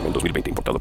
2020. Importado por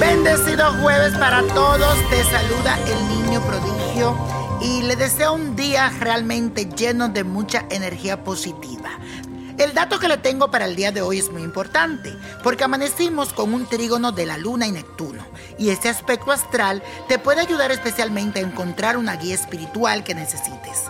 Bendecido jueves para todos. Te saluda el niño prodigio y le deseo un día realmente lleno de mucha energía positiva. El dato que le tengo para el día de hoy es muy importante porque amanecimos con un trígono de la luna y Neptuno y este aspecto astral te puede ayudar especialmente a encontrar una guía espiritual que necesites.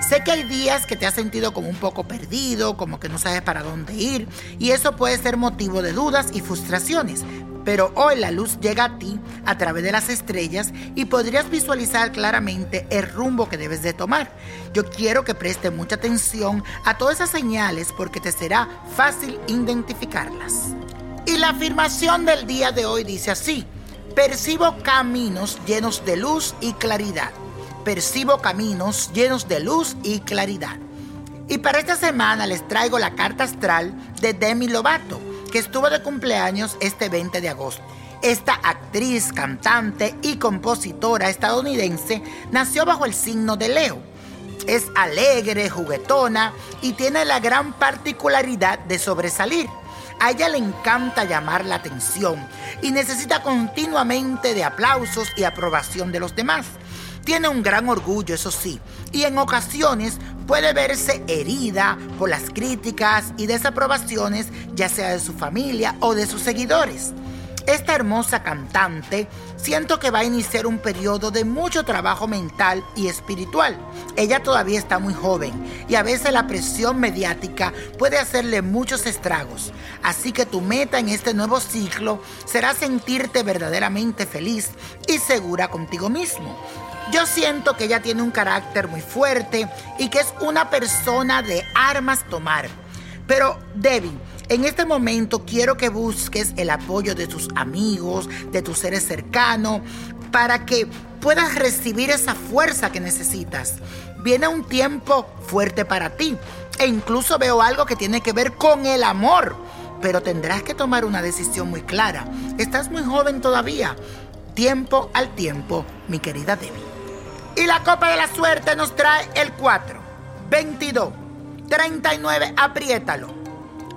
Sé que hay días que te has sentido como un poco perdido, como que no sabes para dónde ir, y eso puede ser motivo de dudas y frustraciones. Pero hoy la luz llega a ti a través de las estrellas y podrías visualizar claramente el rumbo que debes de tomar. Yo quiero que preste mucha atención a todas esas señales porque te será fácil identificarlas. Y la afirmación del día de hoy dice así, percibo caminos llenos de luz y claridad percibo caminos llenos de luz y claridad. Y para esta semana les traigo la carta astral de Demi Lovato, que estuvo de cumpleaños este 20 de agosto. Esta actriz, cantante y compositora estadounidense nació bajo el signo de Leo. Es alegre, juguetona y tiene la gran particularidad de sobresalir. A ella le encanta llamar la atención y necesita continuamente de aplausos y aprobación de los demás. Tiene un gran orgullo, eso sí, y en ocasiones puede verse herida por las críticas y desaprobaciones, ya sea de su familia o de sus seguidores. Esta hermosa cantante siento que va a iniciar un periodo de mucho trabajo mental y espiritual. Ella todavía está muy joven y a veces la presión mediática puede hacerle muchos estragos. Así que tu meta en este nuevo ciclo será sentirte verdaderamente feliz y segura contigo mismo. Yo siento que ella tiene un carácter muy fuerte y que es una persona de armas tomar. Pero, Debbie, en este momento quiero que busques el apoyo de tus amigos, de tus seres cercanos, para que puedas recibir esa fuerza que necesitas. Viene un tiempo fuerte para ti e incluso veo algo que tiene que ver con el amor, pero tendrás que tomar una decisión muy clara. Estás muy joven todavía. Tiempo al tiempo, mi querida Debbie. Y la copa de la suerte nos trae el 4, 22, 39, apriétalo,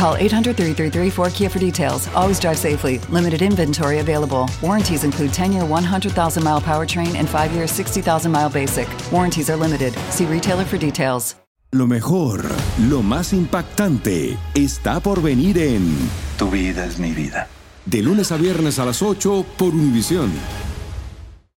Call 800 333 4KIA for details. Always drive safely. Limited inventory available. Warranties include 10 year 100,000 mile powertrain and 5 year 60,000 mile basic. Warranties are limited. See retailer for details. Lo mejor, lo más impactante, está por venir en Tu vida es mi vida. De lunes a viernes a las 8 por Univisión.